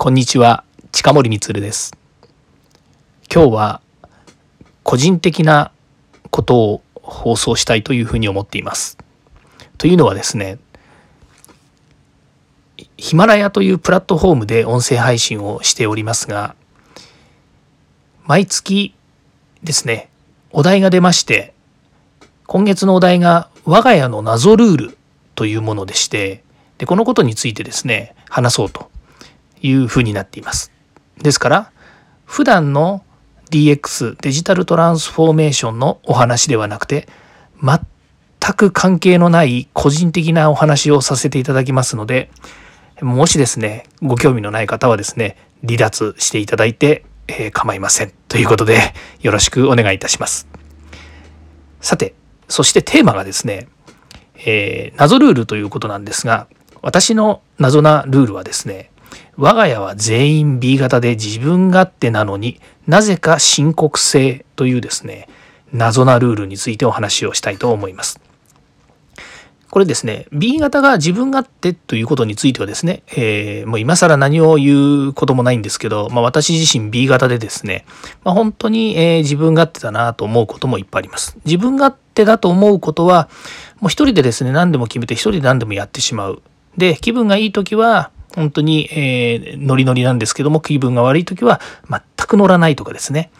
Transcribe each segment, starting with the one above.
こんにちは、近森光です。今日は個人的なことを放送したいというふうに思っています。というのはですね、ヒマラヤというプラットフォームで音声配信をしておりますが、毎月ですね、お題が出まして、今月のお題が我が家の謎ルールというものでして、でこのことについてですね、話そうというふうになっています。ですから普段の DX デジタルトランスフォーメーションのお話ではなくて全く関係のない個人的なお話をさせていただきますのでもしですねご興味のない方はですね離脱していただいて、えー、構いませんということでよろしくお願いいたします。さてそしてテーマがですね、えー、謎ルールということなんですが私の謎なルールはですね我が家は全員 B 型で自分勝手なのになぜか申告制というですね謎なルールについてお話をしたいと思います。これですね B 型が自分勝手ということについてはですね、えー、もう今更何を言うこともないんですけど、まあ、私自身 B 型でですね、まあ、本当に、えー、自分勝手だなと思うこともいっぱいあります。自分勝手だと思うことはもう一人でですね何でも決めて一人で何でもやってしまう。で気分がいい時は本当に、えー、ノリノリなんですけども、気分が悪い時は全く乗らないとかですね。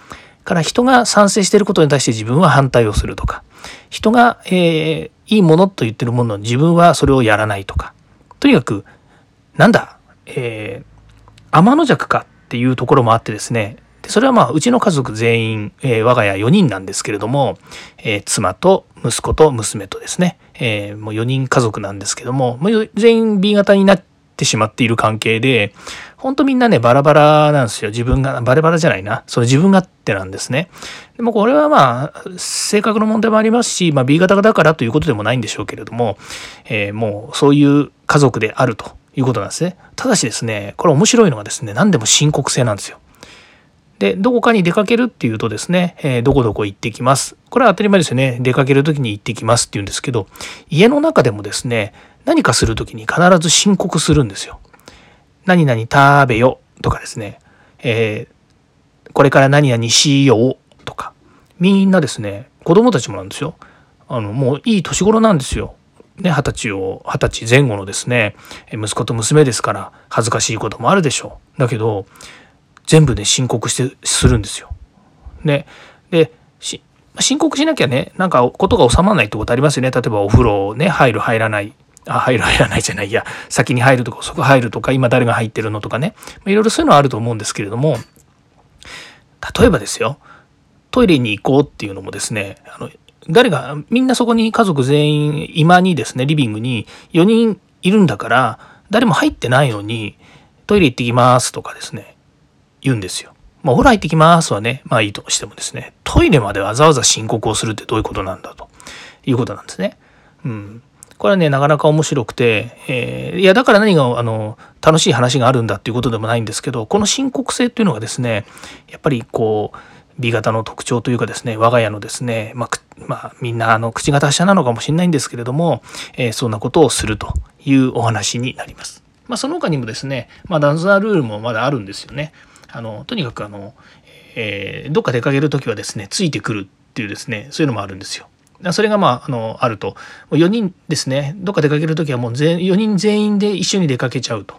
から人が賛成していることに対して自分は反対をするとか、人が、えー、いいものと言ってるものの自分はそれをやらないとか、とにかく、なんだ、えー、天の弱かっていうところもあってですね、でそれはまあうちの家族全員、えー、我が家4人なんですけれども、えー、妻と息子と娘とですね、えー、もう4人家族なんですけども、全員 B 型になっってしまっている関係で、ほんとみんなね、バラバラなんですよ。自分が、バラバラじゃないな。その自分勝手なんですね。でもこれはまあ、性格の問題もありますし、まあ B 型だからということでもないんでしょうけれども、えー、もうそういう家族であるということなんですね。ただしですね、これ面白いのがですね、何でも申告制なんですよ。で、どこかに出かけるっていうとですね、えー、どこどこ行ってきます。これは当たり前ですよね。出かける時に行ってきますっていうんですけど、家の中でもですね、何かする時に必ず申告するんですよ。何々食べよとかですね、えー、これから何々しようとか、みんなですね、子供たちもなんですよ。あの、もういい年頃なんですよ。ね、二十歳を、二十歳前後のですね、息子と娘ですから恥ずかしいこともあるでしょう。だけど、全部ね、申告して、するんですよ。ね。で、申告しなきゃね、なんかことが収まらないってことありますよね。例えばお風呂ね、入る入らない。あ、入る入らないじゃない。いや、先に入るとか、そこ入るとか、今誰が入ってるのとかね。いろいろそういうのはあると思うんですけれども、例えばですよ、トイレに行こうっていうのもですね、あの、誰が、みんなそこに家族全員、今にですね、リビングに4人いるんだから、誰も入ってないのに、トイレ行ってきますとかですね、言うんですよ。まあ、お風呂入ってきますはね、まあいいとしてもですね、トイレまでわざわざ申告をするってどういうことなんだということなんですね。うん。これはね、なかなか面白くて、えー、いや、だから何が、あの、楽しい話があるんだっていうことでもないんですけど、この深刻性っていうのがですね、やっぱりこう、B 型の特徴というかですね、我が家のですね、まあ、まあ、みんなあの口が達者なのかもしれないんですけれども、えー、そんなことをするというお話になります。まあ、その他にもですね、まあ、ダンザールールもまだあるんですよね。あの、とにかくあの、えー、どっか出かける時はですね、ついてくるっていうですね、そういうのもあるんですよ。それがまあ、あの、あると。4人ですね、どっか出かける時はもう全4人全員で一緒に出かけちゃうと。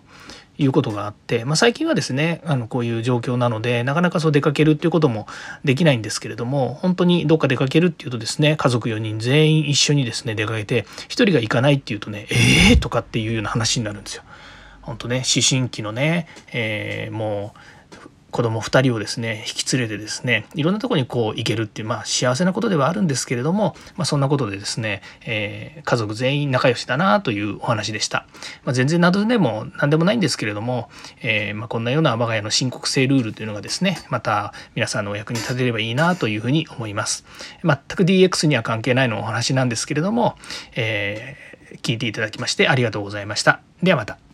いうことがあって、まあ、最近はですねあのこういう状況なのでなかなかそう出かけるっていうこともできないんですけれども本当にどっか出かけるっていうとですね家族4人全員一緒にですね出かけて1人が行かないっていうとねええー、とかっていうような話になるんですよ。本当ね思春期のね、えー、もう子供2人をですね引き連れてですねいろんなとこにこう行けるっていうまあ幸せなことではあるんですけれども、まあ、そんなことでですね、えー、家族全員仲良しだなというお話でした、まあ、全然謎でも何でもないんですけれども、えー、まこんなような我が家の申告制ルールというのがですねまた皆さんのお役に立てればいいなというふうに思います。全く DX には関係ないのお話なんですけれども、えー、聞いていただきましてありがとうございました。ではまた。